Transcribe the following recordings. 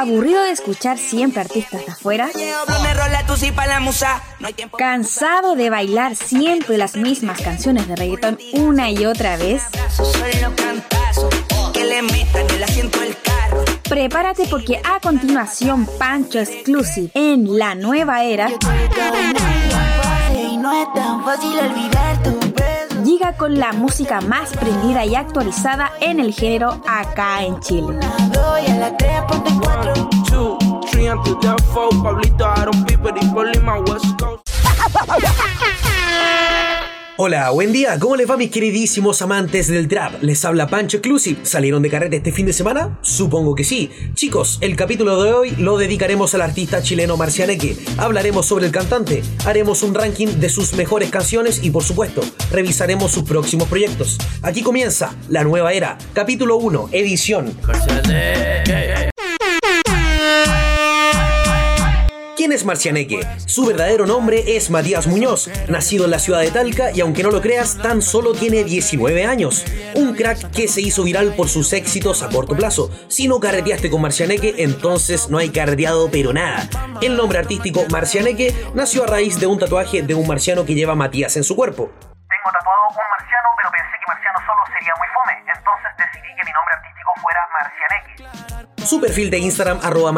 ¿Aburrido de escuchar siempre artistas de afuera? ¿Cansado de bailar siempre las mismas canciones de reggaetón una y otra vez? Prepárate porque a continuación Pancho Exclusive en la nueva era con la música más prendida y actualizada en el género acá en Chile. Hola, buen día, ¿cómo les va mis queridísimos amantes del trap? Les habla Pancho Exclusive, ¿salieron de carrete este fin de semana? Supongo que sí. Chicos, el capítulo de hoy lo dedicaremos al artista chileno Marcianeque. Hablaremos sobre el cantante, haremos un ranking de sus mejores canciones y por supuesto, revisaremos sus próximos proyectos. Aquí comienza La Nueva Era, capítulo 1, edición. ¿Quién es Marcianeque? Su verdadero nombre es Matías Muñoz, nacido en la ciudad de Talca y aunque no lo creas, tan solo tiene 19 años. Un crack que se hizo viral por sus éxitos a corto plazo. Si no carreteaste con Marcianeque, entonces no hay carreteado pero nada. El nombre artístico Marcianeque nació a raíz de un tatuaje de un marciano que lleva Matías en su cuerpo. Tengo tatuado un marciano, pero pensé que marciano solo sería muy fome, entonces decidí que mi nombre fuera Marcianeque. Su perfil de Instagram, arroba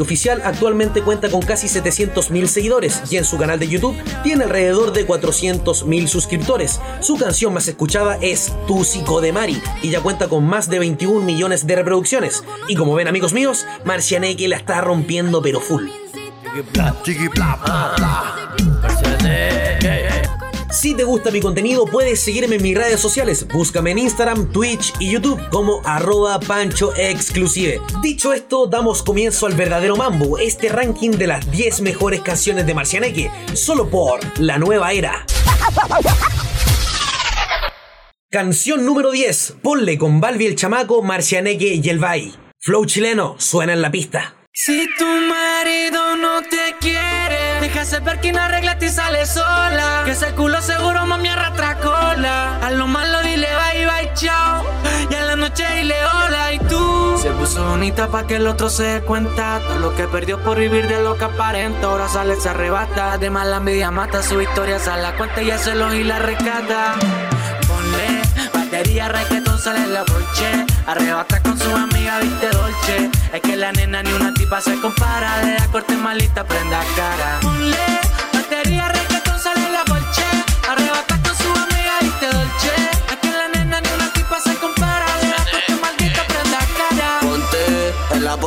oficial, actualmente cuenta con casi 700.000 seguidores y en su canal de YouTube tiene alrededor de 400.000 suscriptores. Su canción más escuchada es Tu Psico de Mari y ya cuenta con más de 21 millones de reproducciones. Y como ven amigos míos, Marcianeque la está rompiendo pero full. Si te gusta mi contenido, puedes seguirme en mis redes sociales. Búscame en Instagram, Twitch y YouTube como arroba pancho exclusive. Dicho esto, damos comienzo al verdadero mambo, este ranking de las 10 mejores canciones de Marcianeque, solo por La Nueva Era. Canción número 10. Ponle con Balbi el chamaco, Marcianeque y el Bay. Flow chileno, suena en la pista. Si tu marido no te quiere, deja ver que no arregla y sale sola. Que ese culo seguro mami arrastra cola. A lo malo dile bye bye chao. Y a la noche dile hola y tú. Se puso bonita pa' que el otro se dé cuenta. Todo lo que perdió por vivir de lo que aparenta. Ahora sale, se arrebata. De mala envidia mata su historia, sale la cuenta y hace lo y la rescata. Ponle batería, reggaetón, sale la bolche. Arrebata con su amiga, viste dolce. Es que la nena ni una tipa se compara. De la corte malita, prenda cara. Ponle batería, reggaetón, sale la bolche. Arrebata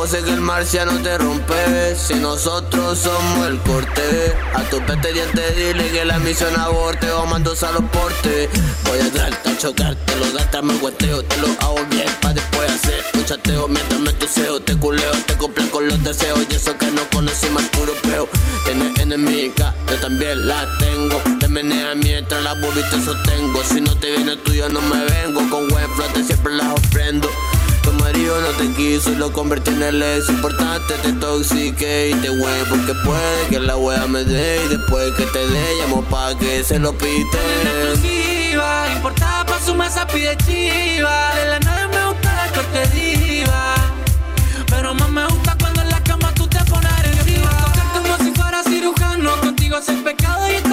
pose que el marciano te rompe. Si nosotros somos el corte. A tu pete diente dile que la misión aborte. O mando a los portes. Voy a darte a chocarte, lo das, me guateo. Te lo hago bien pa' después hacer un chateo. Mientras me tuseo, te culeo, te cumplen con los deseos. Y eso que no conocí más puro peo. Tienes enemiga, yo también la tengo. Te menea mientras la boobies te sostengo. Si no te viene tuyo, no me vengo. Con buen flote siempre las ofrendo. Tu marido no te quiso y lo convertí en el ex importante, te toxique y te hue porque puede que la wea me dé y después que te dé llamo pa' que se lo pite. exclusiva, importada pa' su mesa pide chiva. De la nave me gusta la corte diva. Pero más me gusta cuando en la cama tú te pones agresiva. Tocar como si fuera cirujano. Contigo es el pecado y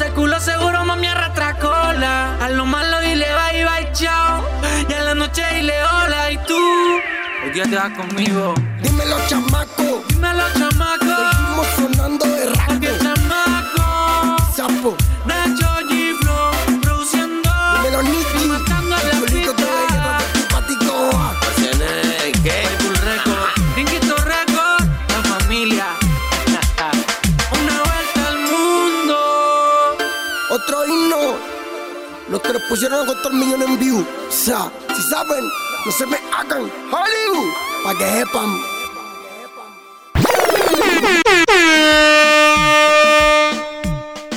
ese culo seguro mami arrastra cola. A lo malo dile bye bye chao. Y a la noche dile hola y tú. Hoy día te vas conmigo. Dímelo, chamaco. Dímelo chamaco. Seguimos sonando de Porque pusieron a contar millones en view. O sea, si saben, no se me hagan. Hollywood. Pa' que sepan.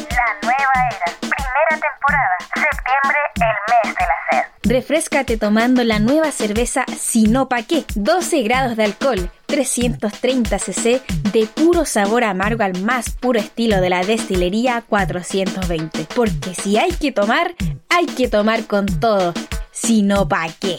La nueva era, primera temporada, septiembre, el mes de la sed. Refrescate tomando la nueva cerveza Sino Pa' qué, 12 grados de alcohol, 330 cc de puro sabor amargo al más puro estilo de la destilería 420. Porque si hay que tomar, hay que tomar con todo. Sino Pa' qué.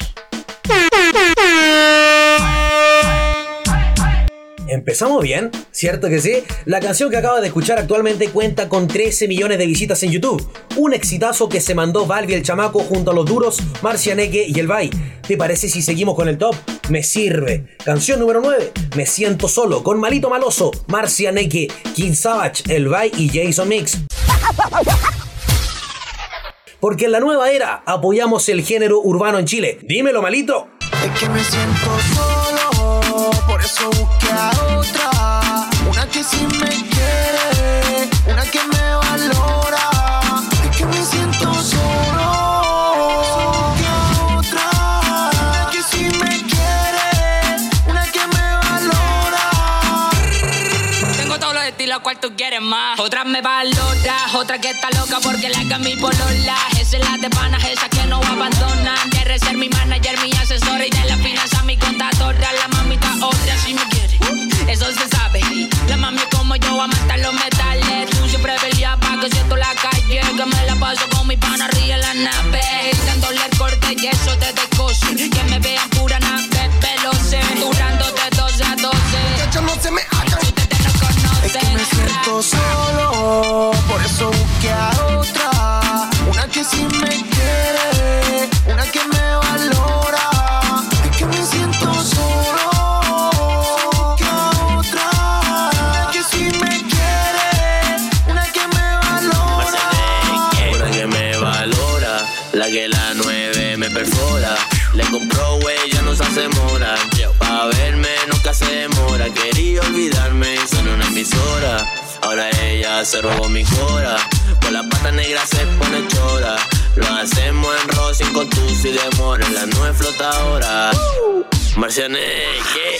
Empezamos bien, ¿cierto que sí? La canción que acaba de escuchar actualmente cuenta con 13 millones de visitas en YouTube. Un exitazo que se mandó Valvi el chamaco junto a los duros Marcianeque y el Bay. ¿Te parece si seguimos con el top? Me sirve. Canción número 9. Me siento solo con Malito Maloso, Marcianeque, King Savage, el Bay y Jason Mix. Porque en la nueva era apoyamos el género urbano en Chile. Dímelo, Malito. Es que me siento solo, por eso busqué a otra. Estilos, cual tú quieres más. Otra me valora, otra que está loca porque la que mi polola. Esa es la de panas, esa que no abandonan. Quiere ser mi manager, mi asesora y de la finanza mi contadora. La mamita otra si me quiere, eso se sabe. La mami como yo amanta los metales. Tú siempre peleas pa' que siento la calle. Que me la paso con mi pana en la nave. Dándole el corte y eso te descoce. Que me vean pura solo, por eso busqué a otra. Una que sí me quiere, una que me valora. Es que me siento solo, otra. Que sí me quiere, una que me valora. Una que me valora, la que la nueve me perfora. Le compró güey, ya no se hace mora. Pa' verme nunca se demora. Quería olvidarme y son una emisora. Ahora ella se robó mi cora. Con la pata negra se pone chora. Lo hacemos en rosin con tus y demora. La nueve flotadora. Marcianeque,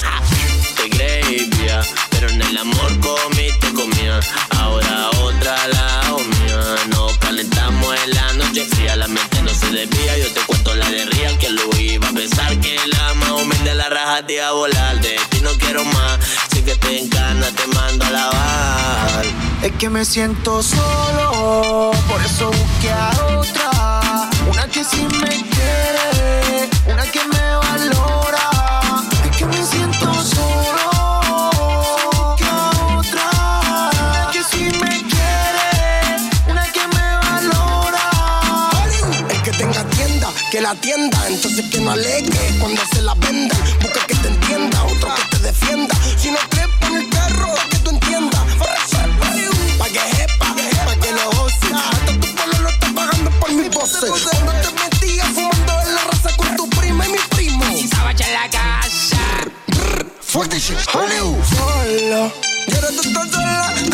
te creía, pero en el amor comiste comía. Ahora otra la mía. Nos calentamos en la noche fría, la mente no se desvía. Yo te cuento la de Real que lo iba a pensar que la más humilde la raja te iba volar. De ti no quiero más, que te encana te mando a lavar. Es que me siento solo, por eso busqué a otra. Una que sí me quiere, una que la tienda, entonces que no alegue cuando se la vendan. Busca que te entienda, otro que te defienda. Si no crees, pon el carro, que tú entiendas. Pa' que sepa, pa' que lo goce. Hasta tu pueblo lo está pagando por mi pose. Cuando te metías fumando en la raza con tu prima y mi primo. Sabach en la casa. This shit, Hollywood. Solo, y ahora tú estás sola.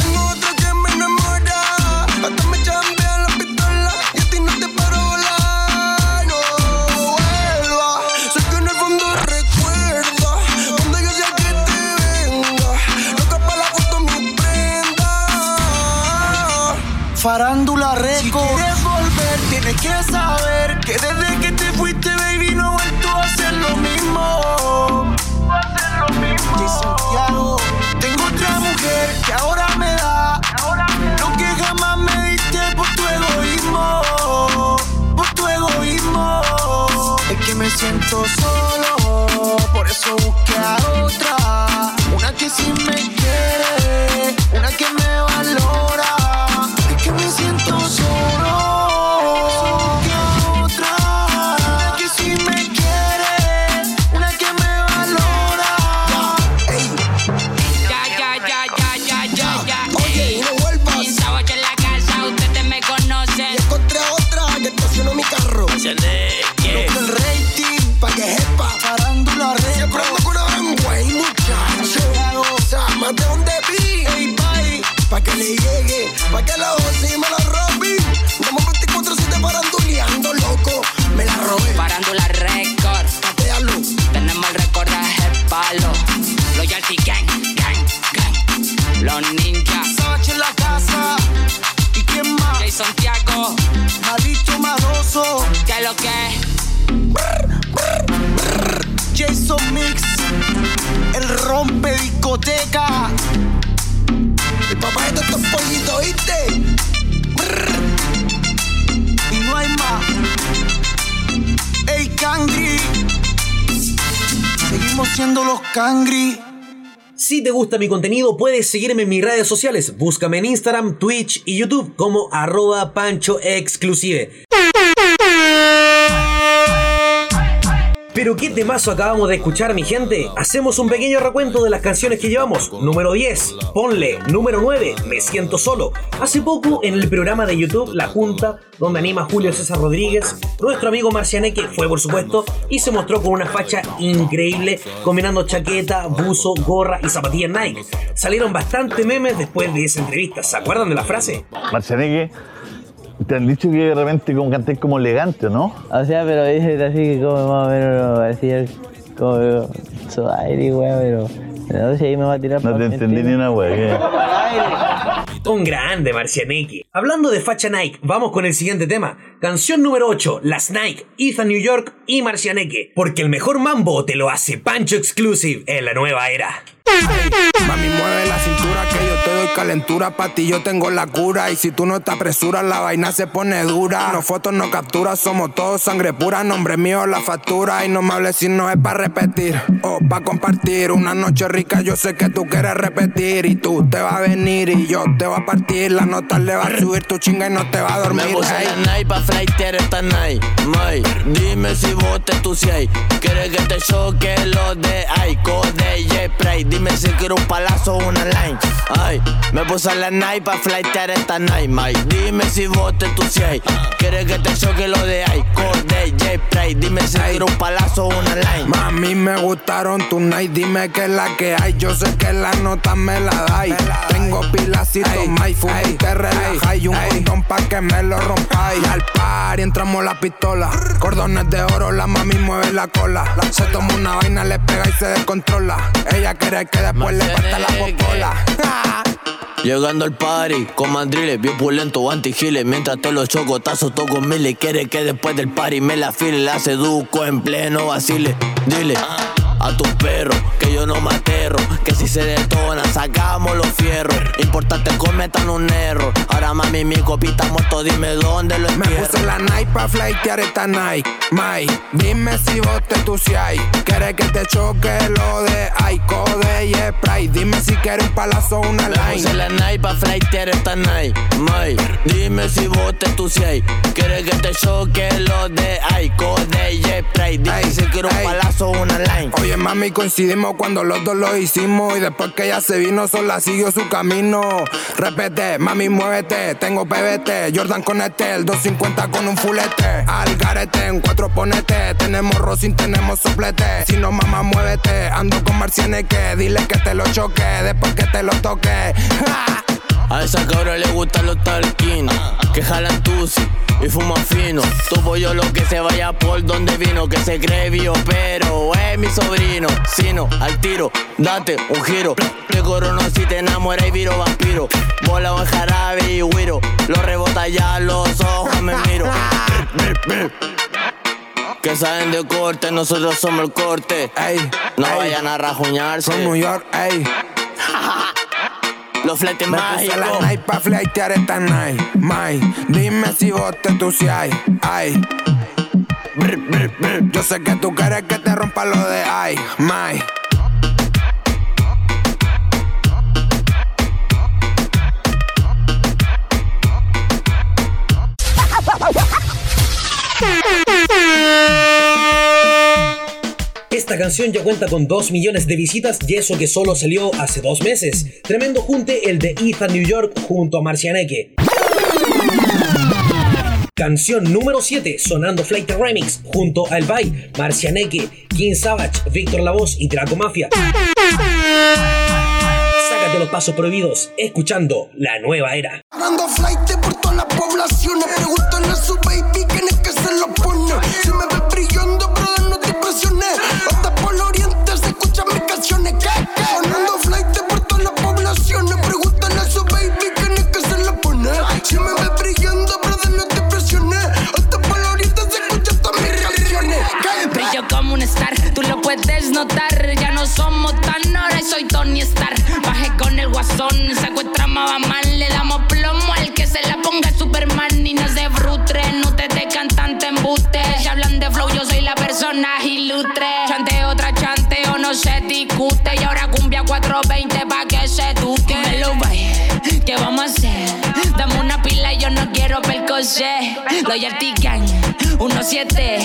Farándula Reco. Lalo, Loyalty Gang, Gang, Gang, los ninjas. Sache en la casa, ¿y quién más? Jay Santiago, Maldito Maroso, ¿qué es lo que? Jason Mix, el rompe discoteca. El papá de estos pollitos, ¿oíste? Y no hay más. Ey, Cangri. Siendo los Cangri. Si te gusta mi contenido, puedes seguirme en mis redes sociales. Búscame en Instagram, Twitch y YouTube como arroba pancho exclusive. Pero qué temazo acabamos de escuchar, mi gente. Hacemos un pequeño recuento de las canciones que llevamos. Número 10, Ponle. Número 9, Me siento solo. Hace poco, en el programa de YouTube La Junta, donde anima Julio César Rodríguez, nuestro amigo Marcianeque fue, por supuesto, y se mostró con una facha increíble, combinando chaqueta, buzo, gorra y zapatillas Nike. Salieron bastante memes después de esa entrevista. ¿Se acuerdan de la frase? Marcianeque, te han dicho que de repente como cantáis como elegante, ¿no? O sea, pero dice así que como más o menos decía como su aire, weón, pero no sé si ahí me va a tirar No te entendí ni una wea. ¿qué? Un grande Marcianeque. Hablando de facha Nike, vamos con el siguiente tema. Canción número 8, Las Nike, Ethan New York y Marcianeque. Porque el mejor mambo te lo hace Pancho Exclusive en la nueva era. Mami, mueve la cintura que yo te doy calentura. Pa' ti yo tengo la cura. Y si tú no te apresuras, la vaina se pone dura. No fotos, no capturas, somos todos sangre pura. Nombre mío, la factura. Y no me hables si no es pa' repetir. O pa' compartir. Una noche rica, yo sé que tú quieres repetir. Y tú te vas a venir y yo te voy a partir. La nota le va a subir tu chinga y no te va a dormir. Me flightear esta night, may Dime si vos te entusias. Quieres que te choque lo de Aiko de J-Spray Dime si quiero un palazo o una line. Ay, me puse la night pa' flightear esta night, may Dime si vos te entusias. Quieres que te choque lo de Aiko de J-Spray Dime si quiero un palazo o una line. Mami, me gustaron tus night, dime que es la que hay. Yo sé que la nota me la dais. Tengo pilacito, my fumo y te relajáis. Y un condón pa' que me lo rompáis. Par y entramos la pistola. Cordones de oro, la mami mueve la cola. Se toma una vaina, le pega y se descontrola. Ella quiere que después le parta la popola. Llegando al party con mandriles, bien pulento, antigiles. Mientras te los chocotazos toco miles. Quiere que después del party me la file. La seduco en pleno vacile. Dile a tus perros que yo no me aterro. Que si se detona, sacamos los fierros. Importante cometan un error. Ahora mami, mi copita muerto, dime dónde lo Me entierro. puse la night pa' flightear esta night, May. Dime si vos te entusias. Quieres que te choque lo de Aiko de Spray. Dime si quieres un palazo o una Me puse line. la night pa' flightear esta night, may Dime si vos te entusias Quieres que te choque lo de Aiko de J-Spray Dime Ey, si quiero un palazo o una line Oye, mami, coincidimos cuando los dos lo hicimos. Y después que ella se vino, sola siguió su camino. Repete, mami, muévete. Tengo PBT, Jordan con este, el 250 con un fulete. Al garete, en cuatro ponete. Tenemos rosin, tenemos soplete. Si no, mamá, muévete. Ando con marcianeque, dile que te lo choque. Después que te lo toque. A esa cabra le gustan los talquinos Que jalan tusi y fuman fino. Tu pollo lo que se vaya por donde vino Que se cree bio pero es mi sobrino. Sino, al tiro, date un giro. Te corono si te enamoras y viro vampiro. Bola en jarabe y güiro Lo rebota ya los ojos me miro. Que saben de corte, nosotros somos el corte. Ey, No ey. vayan a rajuñarse. From New York, ey. Los fletes Me puse la mágicos night pa' flightear esta night, May. Dime si vos te entusias, ay. Yo sé que tú quieres que te rompa lo de ay, May. Esta canción ya cuenta con 2 millones de visitas y eso que solo salió hace dos meses. Tremendo junte el de Ethan New York junto a Marcianeque. Canción número 7, sonando Flight Remix, junto a El Bay, Marcianeque, King Savage, Víctor La Voz y Draco Mafia. Sácate los pasos prohibidos, escuchando la nueva era. Dando flight por todas las poblaciones. Pregúntale a su baby quién es que se lo pone. Si me ves brillando, brother, no te presiones. Ya no somos tan ahora soy Tony Stark. Bajé con el guasón, secuestramos a mal, le damos plomo al que se la ponga Superman y no se frustre. No te de cantante embuste. Si hablan de flow, yo soy la persona ilustre. Chante otra chante o no se discute. Y ahora cumbia 420 pa' que se duque. Percocer. Loyalty Gang, 1-7.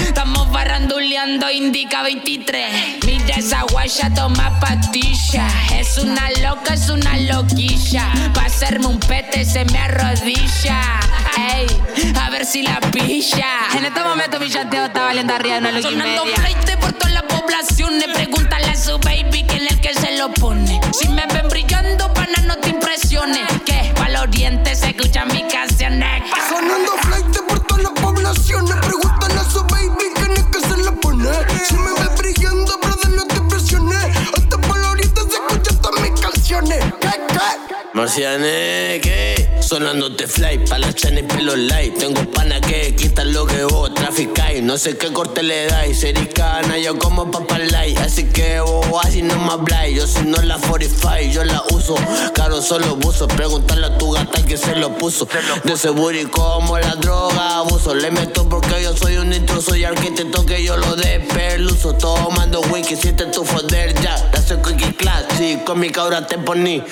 Estamos barranduleando, indica 23. Mira esa guaya, toma patilla. Es una loca, es una loquilla. Pa' hacerme un pete se me arrodilla. Ey, a ver si la pilla. En este momento mi chanteo está valiendo arriba de una loca Sonando flight por toda la población. Pregúntale a su baby quién es el que se lo pone. Si me ven brillando, pana, no te impresiones. Pa'l oriente se escuchan mis canciones. Sonando flight por toda la población. Pregúntale a su baby quién es que se la pone. Si me ves brillando, brother, no te impresiones. Hasta por la ahorita se escuchan todas mis canciones. ¿Qué, qué? Marcianeque, sonándote fly, pa' la chana y pelo light. Tengo pana que quitan lo que vos traficáis. No sé qué corte le dais, sericana, yo como papa light. Así que vos así no me habláis. Yo si no la 45, yo la uso. Caro solo buzo, pregúntale a tu gata que se lo puso. De ese booty como la droga, abuso. Le meto porque yo soy un intruso y al que yo lo despeluzo. Tomando wiki, siente tu foder ya. La soy cookie class, sí, con mi cabra te poní.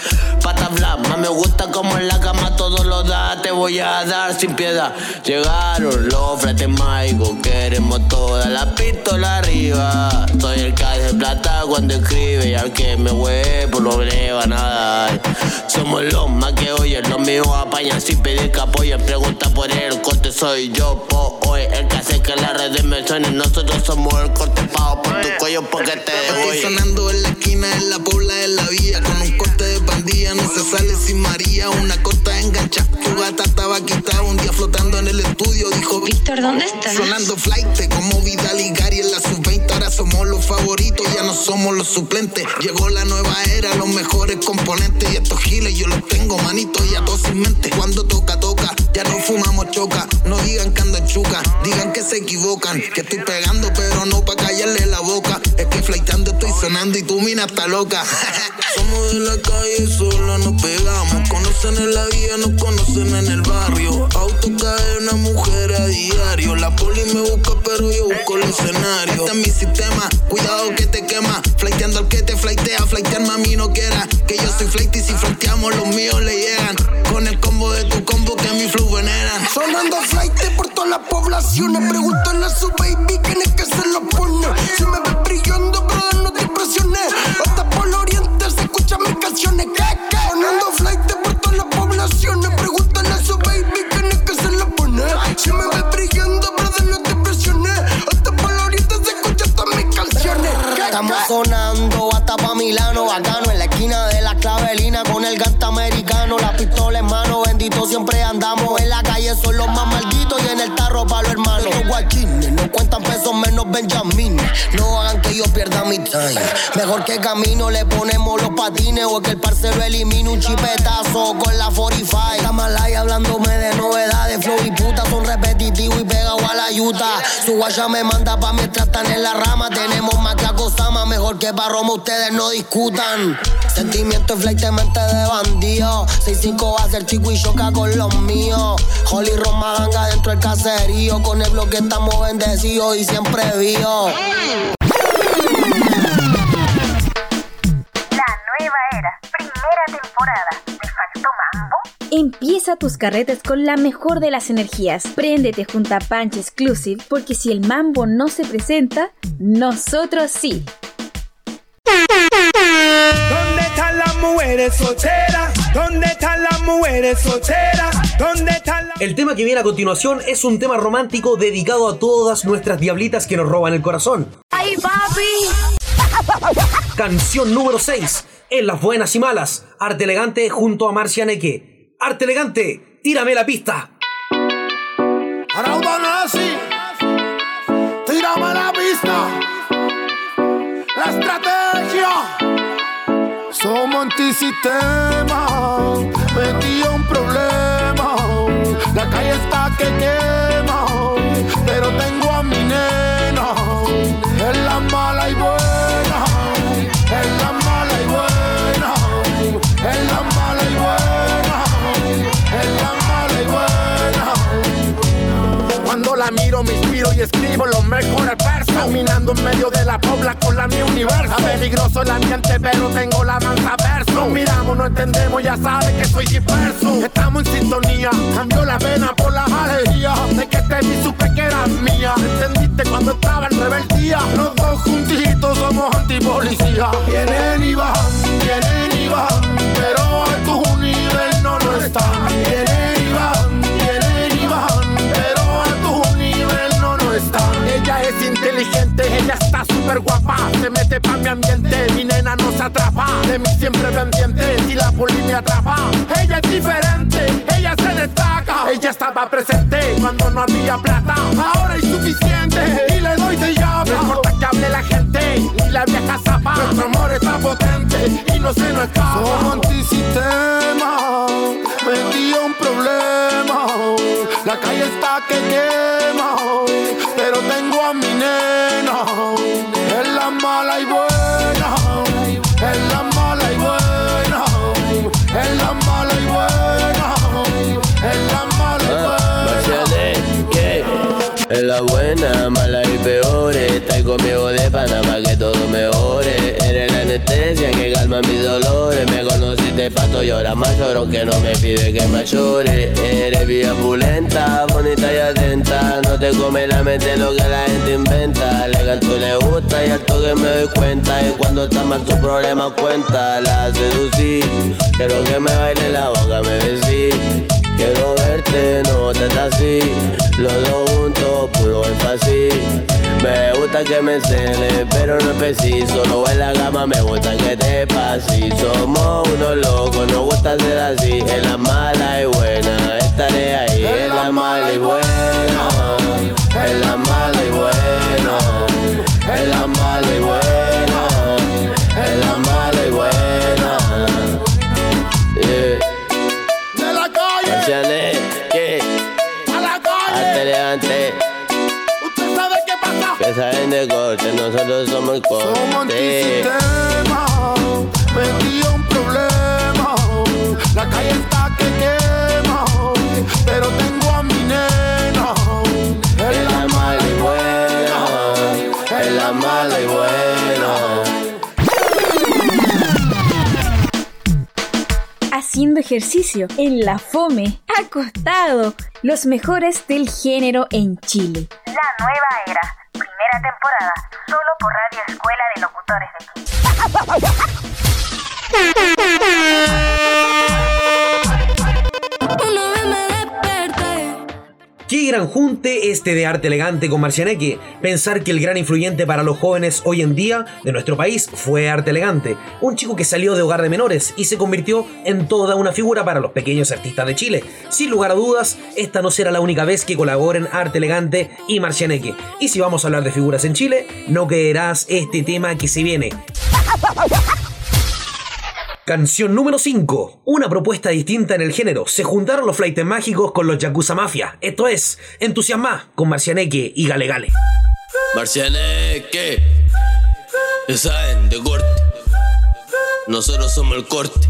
Pata más me gusta como en la cama todo lo da. Te voy a dar sin piedad. Llegaron los fretes mágicos, queremos toda la pistola arriba. Soy el que de plata cuando escribe y al que me huevo no le van a dar. Somos los más que oyen, los míos apañan sin pedir que apoyen. Pregunta por el corte, soy yo, po, hoy el que hace que las redes me suenen. Nosotros somos el corte pago por tu cuello porque te Estoy dejo. sonando en la esquina, en la pobla de la vía. Con un corte de pandilla, no sale sin María. Una costa engancha, tu gata estaba quitada. Un día flotando en el estudio, dijo Víctor, ¿dónde estás? Sonando flight, como Vidal y Gary en la sub-20. Ahora somos los favoritos, ya no somos los suplentes. Llegó la nueva era, los mejores componentes. Y estos giles yo los tengo, manito, ya todos sin mente. Cuando toca, toca, ya no fumamos choca. No digan que ando en chuca, digan que se equivocan. Que estoy pegando, pero no pa' callarle la boca. Es que flightando estoy sonando y tu mina está loca. Somos de la calle, solo nos Conocen en la vía, nos conocen en el barrio. Auto cae una mujer a diario. La poli me busca, pero yo busco el escenario. Este es mi sistema, cuidado que te quema. Flighteando al que te flightea, flightear mami no quiera. Que yo soy flight y si flighteamos los míos le llegan. Con el combo de tu combo que mi flow veneran. Sonando flight por todas las poblaciones. Pregúntale a su baby quién es que se lo pone. Si me ves brillando, brother, no te impresiones. Hasta por el oriente se escuchan mis canciones. ¿Qué, qué? Sonando flight por todas las poblaciones. Pregúntale a su baby quién es que se lo pone. Si me ves brillando, brother, No hagan que yo pierda mi time. Mejor que camino le ponemos los patines O que el parcero elimine un chipetazo con la 45 Está malaya hablándome de novedades Flow y puta son repetitivos y Su guacha me manda pa' mientras están en la rama. Tenemos más que acosama, mejor que Roma ustedes no discutan. Sentimiento y flight de mente de bandido. 6-5 va a ser chico y choca con los míos Holly Roma ganga dentro del caserío Con el bloque estamos bendecidos y siempre vivos Empieza tus carretes con la mejor de las energías. Préndete junto a Punch Exclusive porque si el mambo no se presenta, nosotros sí. ¿Dónde están las mujeres solteras? ¿Dónde están las mujeres solteras? ¿Dónde están las El tema que viene a continuación es un tema romántico dedicado a todas nuestras diablitas que nos roban el corazón. ¡Ay, papi! Canción número 6. En las buenas y malas. Arte elegante junto a Marcia Neque. Arte elegante, tírame la pista. Araudo Nazi, tírame la pista. La estrategia. Somos antisistema, metido un problema. La calle está que quema, pero tengo a mi nena. Es la y escribo los mejores versos. Caminando en medio de la pobla con la mi universo. Peligroso el ambiente, pero tengo la mansa verso. Nos miramos, no entendemos, ya sabes que soy disperso. Estamos en sintonía, cambió la pena por la alegría. De que te vi, supe que eras mía. ¿Entendiste cuando estaba en rebeldía? Los dos juntitos somos antipolicía. Vienen y van, vienen y van, pero a tu nivel no lo están. Inteligente, ella está súper guapa. Se mete pa' mi ambiente, mi nena no se atrapa. De mí siempre pendiente, si la poli me atrapa. Ella es diferente, ella se destaca. Ella estaba presente cuando no había plata. Ahora hay suficiente y le doy de llave. No importa que hable la gente y la vieja zapa. Es la buena, mala y peor. Estás conmigo de pana pa' que todo mejore. Eres la anestesia que calma mis dolores. Me conociste pato y ahora más lloro que no me pide que más llore. Eres vía pulenta, bonita y atenta. No te come la mente lo que la gente inventa. Le canto le gusta y al toque me doy cuenta. Y cuando está mal tu problema cuenta. La seducí, quiero que me baile la boca, me besí. Quiero verte, no te así. Los dos juntos, puro énfasis. Me gusta que me cele, pero no es preciso. No en la gama, me gusta que te pases. Somos unos locos, nos gusta ser así. Es la mala y buena, estaré ahí. Es la mala y buena. Es la mala y buena. Es la mala y buena. Calle, Marcianes, ¿qué? a la calle. Arte elegante, Usted sabe qué pasa. que saben de corte, nosotros somos el Somos corte. antisistema, metí un problema. La calle está que quema, pero tengo a mi nena. Es la mala y buena, es la mala y buena. Haciendo ejercicio en la fome, acostado, los mejores del género en Chile. La nueva era, primera temporada, solo por Radio Escuela de Locutores de Chile. Qué gran junte este de arte elegante con Marcianeque. Pensar que el gran influyente para los jóvenes hoy en día de nuestro país fue arte elegante. Un chico que salió de hogar de menores y se convirtió en toda una figura para los pequeños artistas de Chile. Sin lugar a dudas, esta no será la única vez que colaboren arte elegante y Marcianeque. Y si vamos a hablar de figuras en Chile, no creerás este tema que se viene. Canción número 5. Una propuesta distinta en el género. Se juntaron los flightes mágicos con los Yakuza Mafia. Esto es Entusiasma con Marcianeque y Gale Gale. Marcianeque, ya saben, de corte. Nosotros somos el corte.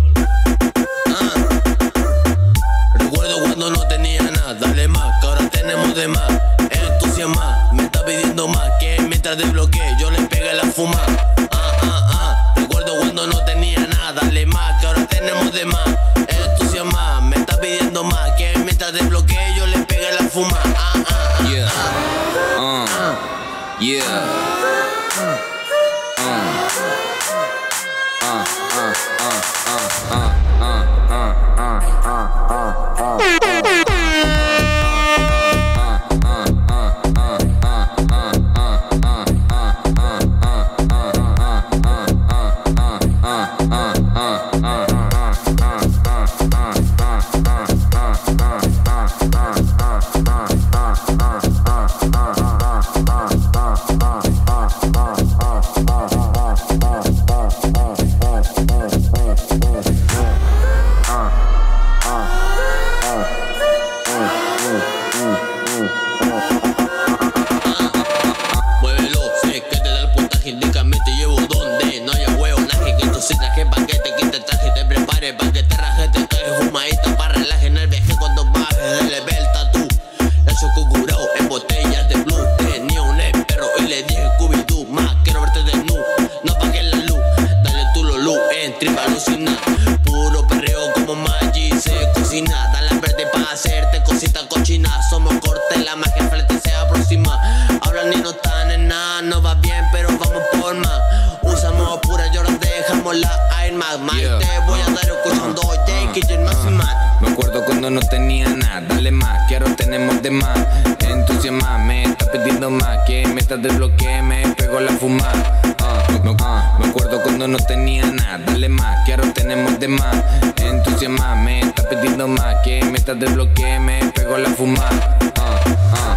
Desbloqueando, me pego la fumada. Ah, no, ah, me acuerdo cuando no tenía nada, dale más, que ahora tenemos de más. Entusiasma, me está pidiendo más, que me estás desbloqueando, me pego la fumada. Ah, ah,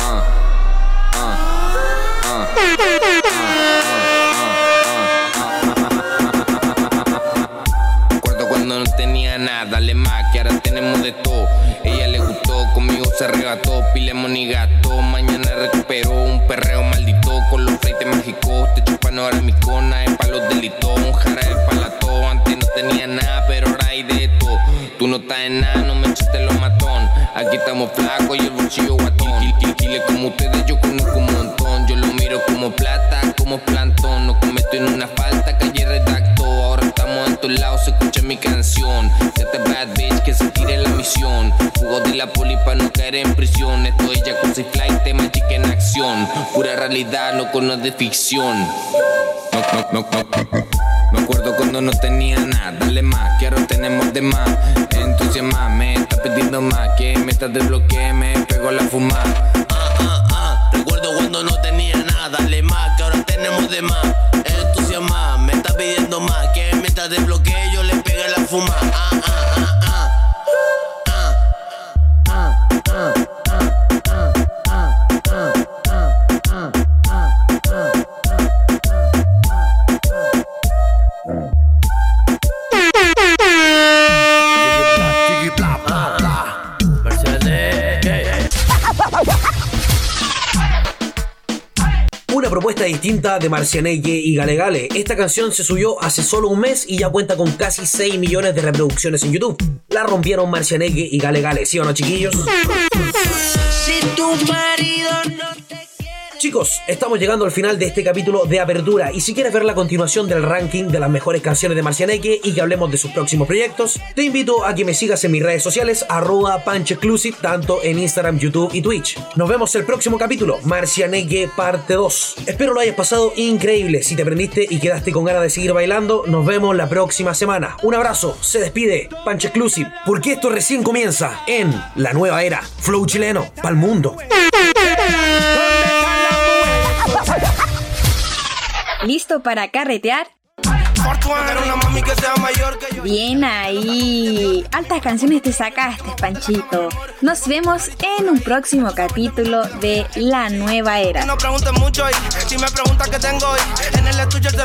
ah, ah, ah. Acuerdo cuando no tenía nada, dale más, que ahora tenemos de todo. Se arrebató, pilemos ni gato. Mañana recuperó un perreo maldito con los freites mágicos. Te chupan ahora mi cona, es pa' los delitos. Un jarabe palato, antes no tenía nada, pero ahora hay de todo. Tú no estás en nada, no me echaste los matón. Aquí estamos flacos y el bolsillo guatón. Kil- kil- Kile como ustedes, yo conozco un montón. Yo lo miro como plata, como plantón. No cometo en una falta, calle redacto. Ahora estamos en todos lados, se escucha mi canción. Este bad bitch que se tire la misión. De la poli pa' no caer en prisión. Ya con seis flight, tema chica en acción. Pura realidad, no con de ficción. No, no, no. Me acuerdo cuando no tenía nada, dale más, que ahora tenemos de más. Entusiasma, me está pidiendo más, que me estás desbloqueando, me pego la fumada. Ah, ah, recuerdo cuando no tenía nada, dale más, que ahora tenemos de más. Entusiasma, me está pidiendo más, que mientras desbloquee yo le pegue la fuma. Ah, ah, ah, distinta de Marcianeque y Gale Gale. Esta canción se subió hace solo un mes y ya cuenta con casi 6 millones de reproducciones en YouTube. La rompieron Marcianeque y Gale Gale, ¿sí o no, chiquillos? Si tu marido no Chicos, estamos llegando al final de este capítulo de apertura y si quieres ver la continuación del ranking de las mejores canciones de Marcianeque y que hablemos de sus próximos proyectos, te invito a que me sigas en mis redes sociales arroba punchexclusive tanto en Instagram, YouTube y Twitch. Nos vemos el próximo capítulo, Marcianeque parte 2. Espero lo hayas pasado increíble. Si te prendiste y quedaste con ganas de seguir bailando, nos vemos la próxima semana. Un abrazo, se despide Punch Exclusive, porque esto recién comienza en la nueva era Flow chileno pa'l mundo. ¿Listo para carretear? Bien ahí. Altas canciones te sacaste, Panchito. Nos vemos en un próximo capítulo de La Nueva Era. No preguntes mucho y si me preguntas qué tengo en el estudio el